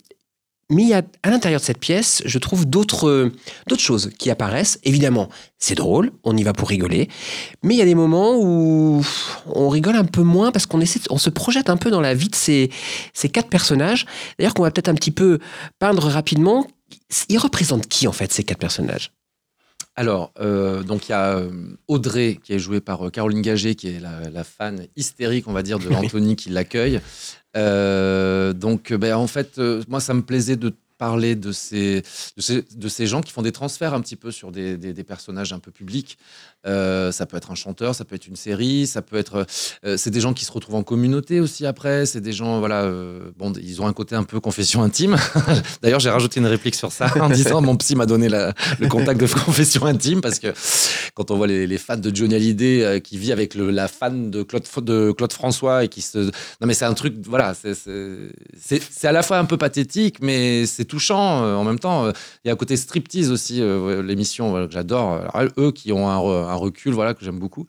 Mais il y a à l'intérieur de cette pièce, je trouve d'autres d'autres choses qui apparaissent. Évidemment, c'est drôle, on y va pour rigoler, mais il y a des moments où on rigole un peu moins parce qu'on essaie, on se projette un peu dans la vie de ces ces quatre personnages. D'ailleurs, qu'on va peut-être un petit peu peindre rapidement. Ils représentent qui en fait ces quatre personnages? Alors, euh, donc il y a euh, Audrey qui est jouée par euh, Caroline Gagé, qui est la, la fan hystérique, on va dire, de [laughs] Anthony qui l'accueille. Euh, donc, ben, en fait, moi, ça me plaisait de parler de ces, de ces, de ces gens qui font des transferts un petit peu sur des, des- personnages un peu publics. Euh, ça peut être un chanteur, ça peut être une série, ça peut être. euh, c'est des gens qui se retrouvent en communauté aussi après. C'est des gens, voilà, euh, bon, ils ont un côté un peu confession intime. [laughs] D'ailleurs, j'ai rajouté une réplique sur ça en disant mon psy m'a donné le contact de confession intime parce que quand on voit les, fans de Johnny Hallyday qui vit avec la fan de Claude, de Claude François et qui se. Non, mais c'est un truc, voilà, c'est à la fois un peu pathétique, mais c'est touchant euh, en même temps. euh, Il y a un côté striptease aussi, euh, l'émission que j'adore. Eux qui ont un, un recul, voilà, que j'aime beaucoup.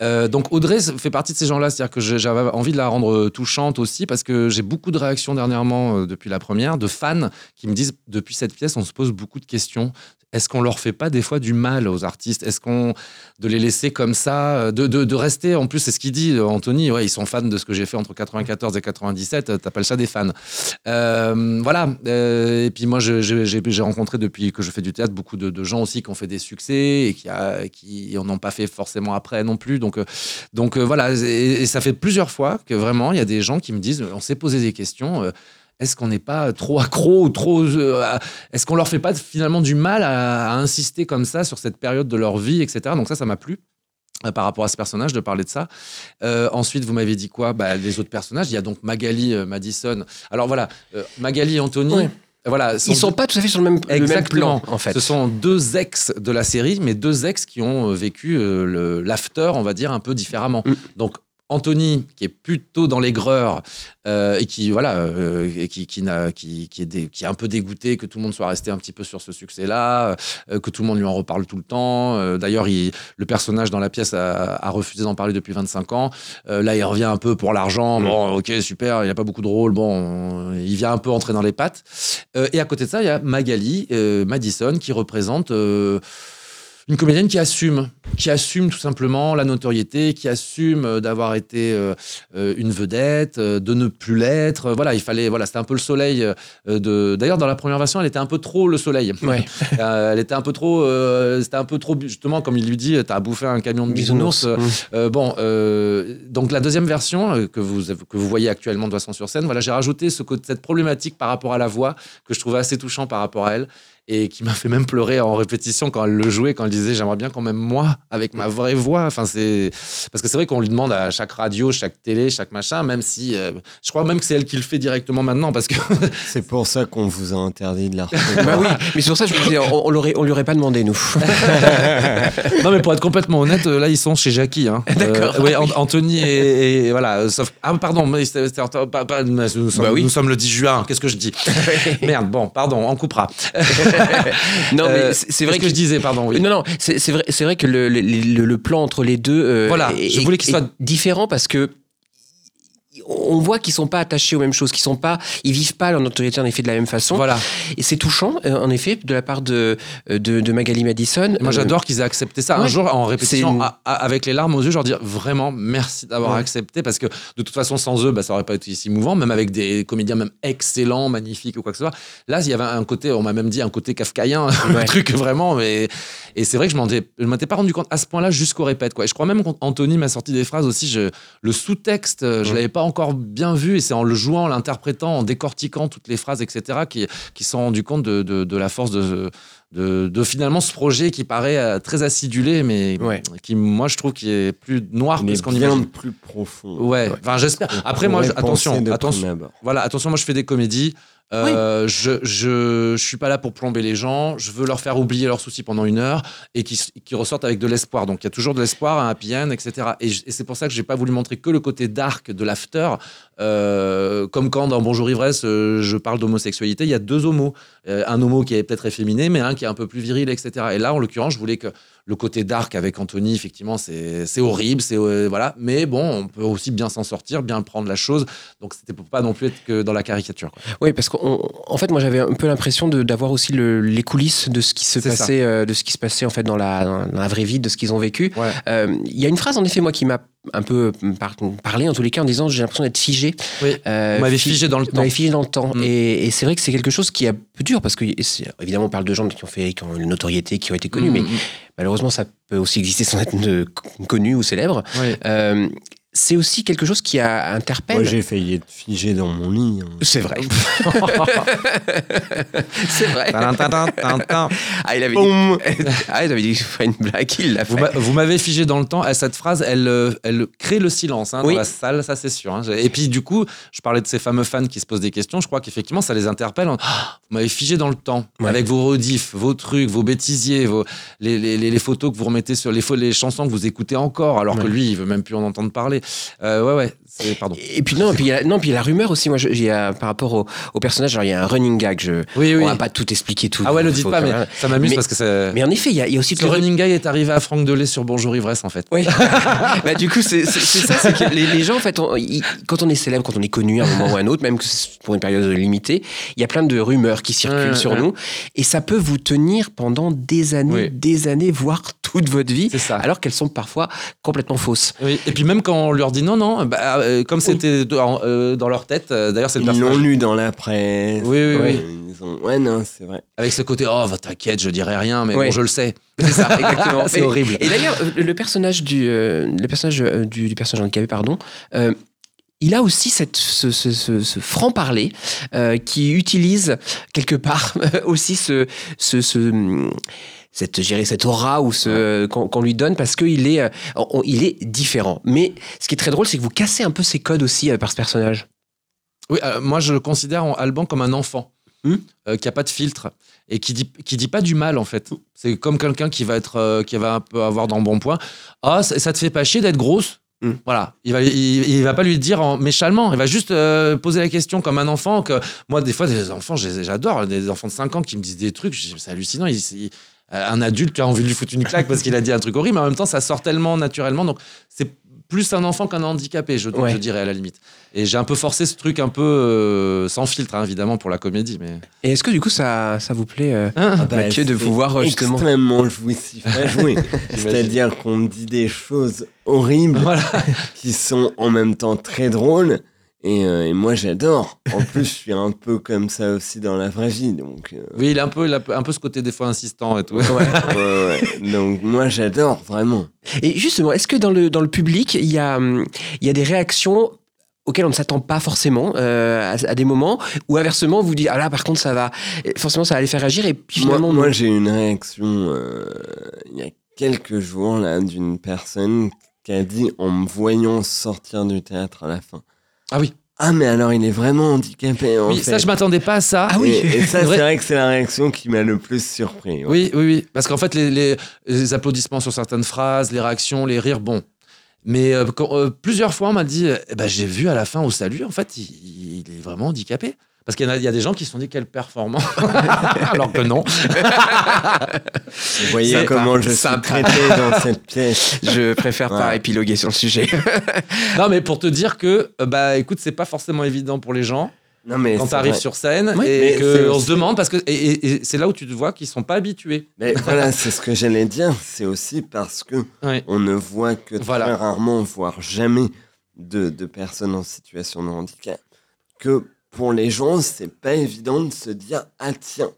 Euh, donc Audrey fait partie de ces gens-là, c'est-à-dire que j'avais envie de la rendre euh, touchante aussi parce que j'ai beaucoup de réactions dernièrement euh, depuis la première de fans qui me disent depuis cette pièce on se pose beaucoup de questions. Est-ce qu'on leur fait pas des fois du mal aux artistes? Est-ce qu'on de les laisser comme ça, de, rester? En plus c'est ce qu'il dit Anthony, ouais ils sont fans de ce que j'ai fait entre 94 et 97, euh, t'appelles ça des fans Voilà. Et puis moi j'ai rencontré depuis que je fais du théâtre beaucoup de, gens aussi qui ont fait des succès et qui, a, qui en ont pas fait forcément après non plus. Donc euh, donc euh, voilà, et, ça fait plusieurs fois que vraiment, il y a des gens qui me disent, on s'est posé des questions. euh, est-ce qu'on n'est pas trop accro ou trop Est-ce qu'on leur fait pas finalement du mal à, insister comme ça sur cette période de leur vie, etc. Donc ça, ça m'a plu par rapport à ce personnage de parler de ça. Ensuite, vous m'avez dit quoi? Bah, Les autres personnages, il y a donc Magali, Madison. Alors voilà, Magali Anthony. Ouais. Voilà, Ils sont pas tout à fait sur le même, le même Exactement. plan en fait. Ce sont deux ex de la série, mais deux ex qui ont euh, vécu euh, l'after, on va dire, un peu différemment. Mm. Donc, Anthony, qui est plutôt dans l'aigreur euh, et qui voilà, euh, et qui qui, n'a- qui, qui est dé- qui est un peu dégoûté que tout le monde soit resté un petit peu sur ce succès-là, euh, que tout le monde lui en reparle tout le temps. D'ailleurs, il- le personnage dans la pièce a, a refusé d'en parler depuis 25 ans. Là, il revient un peu pour l'argent. Bon, ok, super. Il n'y a pas beaucoup de rôle. Bon, il vient un peu entrer dans les pattes. Et à côté de ça, il y a Magali, Madison, qui représente. Une comédienne qui assume, qui assume tout simplement la notoriété, qui assume euh, d'avoir été euh, euh, une vedette, de ne plus l'être. Voilà, il fallait, voilà, c'était un peu le soleil. de. D'ailleurs, dans la première version, elle était un peu trop le soleil. Ouais. [laughs] Elle était un peu trop, euh, c'était un peu trop justement comme il lui dit, t'as bouffé un camion de bisounours. Euh, bon, euh, donc la deuxième version que vous que vous voyez actuellement de Poisson sur scène, voilà, j'ai rajouté ce cette problématique par rapport à la voix que je trouvais assez touchant par rapport à elle et qui m'a fait même pleurer en répétition quand elle le jouait, quand elle disait j'aimerais bien quand même moi avec ma vraie voix. Enfin c'est parce que c'est vrai qu'on lui demande à chaque radio, chaque télé, chaque machin, même si euh, je crois même que c'est elle qui le fait directement maintenant parce que [laughs] C'est pour ça qu'on vous a interdit de la. [laughs] Bah oui, mais pour ça je me disais, on, on l'aurait, on lui aurait pas demandé nous. [laughs] non mais pour être complètement honnête, euh, là ils sont chez Jackie. Hein. D'accord. Euh, An- Anthony et, et voilà. Sauf ah pardon, mais c'était- c'était- pas- pas- nous, sommes, Bah oui. nous sommes le 10 juin. Qu'est-ce que je dis? Merde. Bon, pardon, on coupera. [laughs] non, mais c'est vrai que je disais, pardon. Oui. Non, non, c'est vrai, c'est vrai que le, le- le- le plan entre les deux euh, Voilà, est, je voulais qu'il soit- différent parce que on voit qu'ils sont pas attachés aux mêmes choses, qu'ils sont pas, ils vivent pas leur notoriété en effet de la même façon. Voilà. Et c'est touchant, euh, en effet, de la part de, de, de Magali Madison. Moi, Euh, j'adore qu'ils aient accepté ça. Un jour, en répétition, C'est une- à- à- avec les larmes aux yeux, je leur dis vraiment merci d'avoir Ouais. accepté parce que de toute façon, sans eux, bah, ça aurait pas été si mouvant, même avec des comédiens même excellents, magnifiques ou quoi que ce soit. Là, il y avait un côté, on m'a même dit un côté kafkaïen, [laughs] Ouais. le truc vraiment. Mais... Et c'est vrai que je m'en je m'étais pas rendu compte à ce point-là jusqu'au répète. Quoi. Et je crois même qu'Anthony m'a sorti des phrases aussi. Je... Le sous-texte, euh, je l'avais pas encore bien vu et c'est en le jouant, en l'interprétant, en décortiquant toutes les phrases, etc., qui, qui se sont rendus compte de, de- de la force de, de, de finalement ce projet qui paraît euh, très acidulé, mais Ouais. qui, moi, je trouve qu'il est plus noir que ce qu'on imagine. plus profond. Ouais, enfin, j'espère. Après, moi, je- attention, attention. Voilà, attention, moi je fais des comédies. Euh, je, je, je suis pas là pour plomber les gens. Je veux leur faire oublier leurs soucis pendant une heure et qui, qui ressortent avec de l'espoir. Donc il y a toujours de l'espoir, un happy end, etc. Et, et c'est pour ça que j'ai pas voulu montrer que le côté dark de l'after. Euh, comme quand dans Bonjour Ivresse, euh, je parle d'homosexualité, il y a deux homos. Euh, un homo qui est peut-être efféminé, mais un qui est un peu plus viril, etc. Et là, en l'occurrence, je voulais que le côté dark avec Anthony, effectivement, c'est horrible, c'est voilà. Mais bon, on peut aussi bien s'en sortir, bien prendre la chose. Donc c'était pour pas non plus être que dans la caricature. quoi. Oui, parce qu'en fait, moi, j'avais un peu l'impression d'avoir aussi le- les coulisses de ce qui se passait, de ce qui se passait en fait dans la, dans la vraie vie, de ce qu'ils ont vécu. Ouais. Il y a une phrase en effet, moi, qui m'a un peu par- parlé en tous les cas en disant j'ai l'impression d'être figé. Oui. Euh, Vous m'avez fi- figé dans le temps. figé dans le temps. Et, et c'est vrai que c'est quelque chose qui est un peu dur parce que évidemment on parle de gens qui ont fait, qui ont une notoriété, qui ont été connus, Mm, mais malheureusement ça peut aussi exister sans être connu ou célèbre. Oui. Euh, c'est aussi quelque chose qui a interpelle. Moi, j'ai failli être figé dans mon lit. hein. c'est vrai. [laughs] c'est vrai. Tintin, tintin. Ah, il avait dit, [laughs] ah, il avait dit qu'il ferait une blague, il l'a Vous fait. vous m'avez figé dans le temps. Et cette phrase, elle, euh, elle crée le silence hein, Oui. dans la salle, ça c'est sûr. hein. Et puis du coup, je parlais de ces fameux fans qui se posent des questions. Je crois qu'effectivement, ça les interpelle. en- Ah, vous m'avez figé dans le temps, Ouais. avec vos rediffs, vos trucs, vos bêtisiers, vos, les, les- les- les photos que vous remettez sur les, chansons que vous écoutez encore, alors que lui, il veut même plus en entendre parler. Euh, ouais, ouais. Pardon. Et puis non, et puis il y a, non, puis il y a la rumeur aussi. Moi, je- il y a, par rapport au, au personnage, il y a un running gag. Je, Oui, oui. On va pas tout expliquer tout. Ah ouais, le dites pas, mais ça m'amuse parce que c'est. Mais en effet, il y a, il y a aussi le running guy est arrivé à Franck Delay sur Bonjour Ivresse en fait. Oui. [laughs] bah, du coup, c'est ça, c'est que les, les gens, en fait, on- quand on est célèbre, quand on est connu à un moment ou à un autre, même que c'est pour une période limitée, il y a plein de rumeurs qui circulent sur nous. Et ça peut vous tenir pendant des années, Oui. des années, voire toute votre vie, ça. alors qu'elles sont parfois complètement fausses. Oui, et puis même quand on leur dit non, non, bah, euh, comme c'était dans, euh, dans leur tête, euh, d'ailleurs c'est Ils l'ont lu dans la presse. Oui, oui, oui. Ils ont- Ouais, non, c'est vrai. Avec ce côté, oh, bah, t'inquiète, je dirai rien, mais bon, je le sais. C'est ça, [laughs] exactement. C'est Et- horrible. Et d'ailleurs, le personnage du, euh, le personnage euh, du, du personnage handicapé, pardon, euh, il a aussi cette, ce, ce- ce- ce franc-parler euh, qui utilise quelque part [laughs] aussi ce, ce, ce, cette, dirais, cette aura ou ce, qu'on, qu'on lui donne parce qu'il est, euh, on- il est différent. Mais ce qui est très drôle, c'est que vous cassez un peu ses codes aussi euh, par ce personnage. Oui, euh, moi je le considère en Alban comme un enfant Hmm. euh, qui a pas de filtre et qui dit qui dit pas du mal en fait. C'est comme quelqu'un qui va être euh, qui va un peu avoir dans bon point. Ah, ça, ça te fait pas chier d'être grosse? Hmm. Voilà, il va, il, il va pas lui dire en méchamment, il va juste euh, poser la question comme un enfant. Que moi, des fois, des enfants, j'adore, des enfants de 5 ans qui me disent des trucs, c'est hallucinant. euh, un adulte qui a envie de lui foutre une claque parce qu'il a dit un truc horrible, mais en même temps, ça sort tellement naturellement. Donc, c'est plus un enfant qu'un handicapé, je, Ouais. je dirais à la limite. Et j'ai un peu forcé ce truc un peu euh, sans filtre, hein, évidemment, pour la comédie. Mais... Et est-ce que du coup ça, ça vous plaît euh, Hein Bah, Mathieu, de pouvoir, euh, justement- extrêmement jouissif [laughs] à [laughs] jouer. C'est-à-dire qu'on me dit des choses horribles Voilà. [laughs] qui sont en même temps très drôles. Et, euh, et moi, j'adore. En plus, je suis un peu comme ça aussi dans la vraie vie. Donc, euh, Oui, il a un peu, il a un peu ce côté des fois insistant et tout. ouais, [laughs] ouais. donc moi, j'adore vraiment. Et justement, est-ce que dans le, dans le public, il y a, hum, il y a des réactions auxquelles on ne s'attend pas forcément euh, à, à des moments, ou inversement, vous dites, ah là, par contre, ça va, forcément, ça va les faire agir, et puis Moi, finalement, moi, non. j'ai eu une réaction euh, il y a quelques jours là d'une personne qui a dit en me voyant sortir du théâtre à la fin. Ah oui. Ah mais alors il est vraiment handicapé en Oui, fait. ça, je m'attendais pas à ça. Ah oui. Et, et ça [laughs] C'est vrai. vrai que c'est la réaction qui m'a le plus surpris. ouais. Oui, oui, oui. Parce qu'en fait, les, les- les applaudissements sur certaines phrases, les réactions, les rires, bon. Mais euh, quand- euh, plusieurs fois, on m'a dit eh ben, j'ai vu à la fin au salut, en fait, il, il est vraiment handicapé. Parce qu'il y, a- il y a des gens qui se sont dit quelle performance. [laughs] Alors que non. Vous voyez comment je suis traité dans cette [laughs] pièce. Je préfère pas épiloguer sur le sujet. [laughs] Non, mais pour te dire que, euh, bah écoute, c'est pas forcément évident pour les gens Non mais quand tu arrives sur scène Oui, et qu'on se demande parce que et, et- et c'est là où tu te vois qu'ils sont pas habitués. Mais voilà, c'est ce que j'allais dire. C'est aussi parce que Ouais. on ne voit que Voilà. très rarement, voire jamais, de, de personnes en situation de handicap. Que pour les gens, c'est pas évident de se dire ah tiens,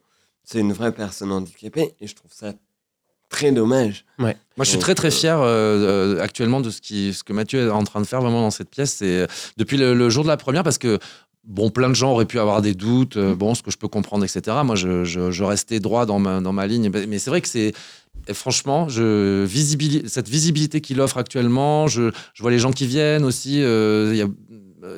c'est une vraie personne handicapée. Et je trouve ça très dommage. Moi, je suis très très euh, fier euh, euh, actuellement de ce, qui, ce que Mathieu est en train de faire vraiment dans cette pièce. C'est depuis le, le jour de la première parce que bon, plein de gens auraient pu avoir des doutes, euh, bon, ce que je peux comprendre, etc. Moi, je, je- je restais droit dans ma, dans ma ligne, mais c'est vrai que c'est franchement, je, cette visibilité qu'il offre actuellement, je, je vois les gens qui viennent aussi. il y a-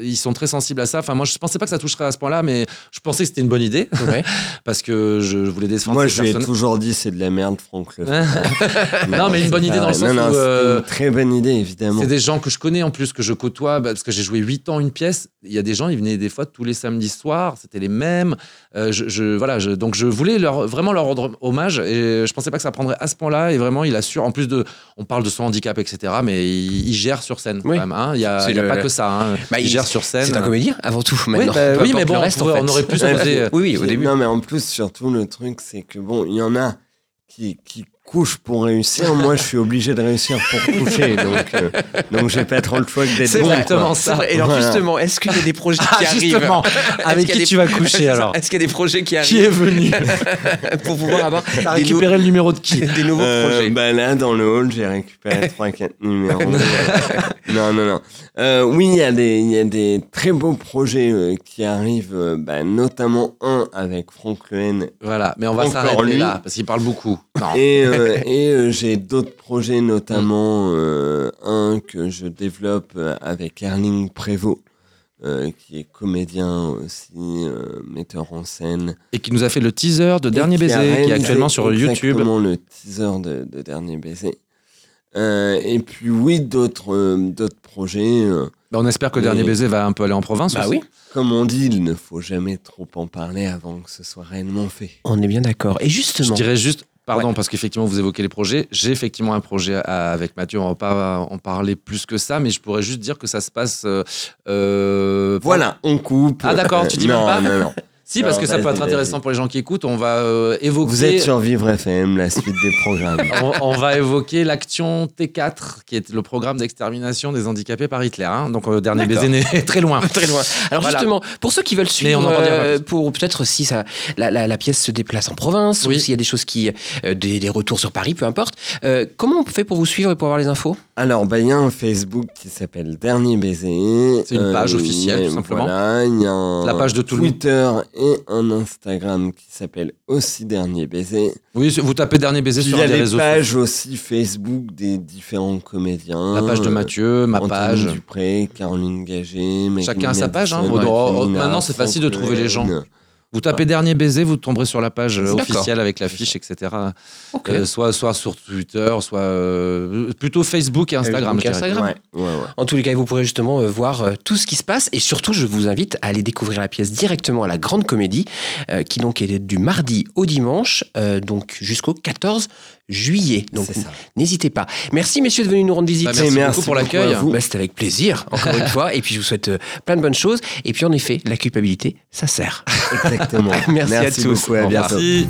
ils sont très sensibles à ça. Enfin, moi, je pensais pas que ça toucherait à ce point-là, mais je pensais que c'était une bonne idée Ouais. [laughs] parce que je voulais défendre Moi, je lui ai toujours dit c'est de la merde, Franck [laughs] non, mais une bonne idée dans le Ah, sens non, non, où. euh, une très bonne idée, évidemment. C'est des gens que je connais en plus, que je côtoie, bah, parce que j'ai joué 8 ans une pièce. Il y a des gens, ils venaient des fois tous les samedis soirs, c'était les mêmes. Euh, je, je- voilà, je- donc je voulais leur, vraiment leur rendre hommage et je pensais pas que ça prendrait à ce point-là. Et vraiment, il assure, en plus de. On parle de son handicap, etc., mais il, il gère sur scène Oui. quand même. hein. Il n'y a, C'est il y a le- pas que ça. hein. Bah, il, sur scène. C'est un comédien, avant tout, Oui, maintenant. bah Peu oui, mais bon, le reste, on, en fait. on aurait pu se Ouais, poser. euh, Oui, oui, au début. Non, mais en plus, surtout, le truc, c'est que bon, il y en a qui, qui couchent pour réussir. Moi, je suis obligé de réussir pour [laughs] coucher. Donc, euh, donc j'ai pas trop le choix que d'être C'est bon. exactement quoi. ça. Et alors, Voilà. justement, est-ce qu'il y a des projets Ah, qui arrivent justement, avec qui des- tu vas coucher [laughs] alors Est-ce qu'il y a des projets qui Qui arrivent est venu [laughs] pour pouvoir avoir T'as récupéré le numéro de qui des nouveaux Euh, projets bah là, dans le hall, j'ai récupéré 3-4 numéros. non, non, non. Euh, oui, il y, a des- il y a des très beaux projets euh, qui arrivent, euh, bah, notamment un avec Franck Lehen. Voilà, mais on va s'arrêter lui. là parce qu'il parle beaucoup. Non. Et, euh, et euh, j'ai d'autres projets, notamment euh, un que je développe avec Erling Prévost, euh, qui est comédien aussi, euh, metteur en scène. Et qui nous a fait le teaser de Dernier qui Baiser, qui est actuellement sur YouTube. Exactement le teaser de, de Dernier Baiser. Euh, et puis oui, d'autres euh, d'autres projets. euh, Bah, on espère que. Dernier Baiser va un peu aller en province. Bah aussi. oui, comme on dit, il ne faut jamais trop en parler avant que ce soit réellement fait. on est bien d'accord. Et Je justement, dirais juste, pardon, parce qu'effectivement, vous évoquez les projets. J'ai effectivement un projet à- avec Mathieu. On va pas en parler plus que ça, mais je pourrais juste dire que ça se passe. euh, euh, Voilà, on coupe. Ah, d'accord, tu dis non, même pas Non, non. Si, parce que ça peut être intéressant pour les gens qui écoutent. On va euh, évoquer. Vous êtes sur Vivre FM, la suite des programmes. [laughs] on, on va évoquer l'action T4, qui est le programme d'extermination des handicapés par Hitler. hein. Donc, euh, Dernier. Baiser n'est [laughs] très loin. [laughs] Très loin. Alors Voilà. justement, pour ceux qui veulent suivre, on en redira euh, pour peut-être si ça, la, la- la pièce se déplace en province, Oui. ou s'il y a des choses qui, euh, des, des retours sur Paris, peu importe. euh, comment on fait pour vous suivre et pour avoir les infos? Alors, bah, il y a un Facebook qui s'appelle Dernier Baiser. C'est une page officielle, a- tout simplement. Voilà, il y a un La page de tout le monde. Twitter et un Instagram qui s'appelle aussi Dernier Baiser. Oui, vous tapez Dernier Baiser sur il y a les réseaux pages aussi Facebook des différents comédiens. La page de Euh, Mathieu, ma Anthony page. Dupré, Caroline Gagé, Chacun a sa page, hein. Maintenant, c'est facile de trouver les gens. Vous tapez dernier baiser, vous tomberez sur la page euh, officielle avec l'affiche, etc. Euh, soit, soit sur Twitter, soit euh, plutôt Facebook et Instagram. Facebook. Instagram. Ouais, ouais, ouais. En tous les cas, vous pourrez justement euh, voir euh, tout ce qui se passe et surtout, je vous invite à aller découvrir la pièce directement à la Grande Comédie, euh, qui donc est du mardi au dimanche, euh, donc jusqu'au 14 juillet. Donc n'hésitez pas. Merci messieurs de venir nous rendre visite. Bah, merci merci beaucoup pour l'accueil. Bah, C'était avec plaisir, encore une fois. Et puis je vous souhaite euh, plein de bonnes choses. Et puis en effet, la culpabilité, ça sert. Exactement. [laughs] Merci à tous. beaucoup, à bientôt. Merci.